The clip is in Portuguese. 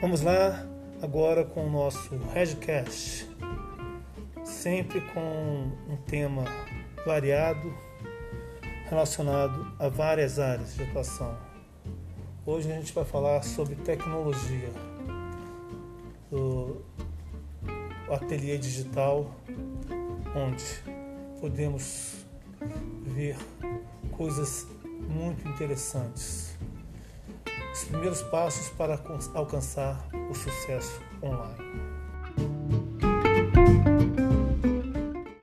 Vamos lá agora com o nosso Redcast, sempre com um tema variado relacionado a várias áreas de atuação. Hoje a gente vai falar sobre tecnologia, o ateliê digital, onde podemos ver coisas muito interessantes os primeiros passos para alcançar o sucesso online.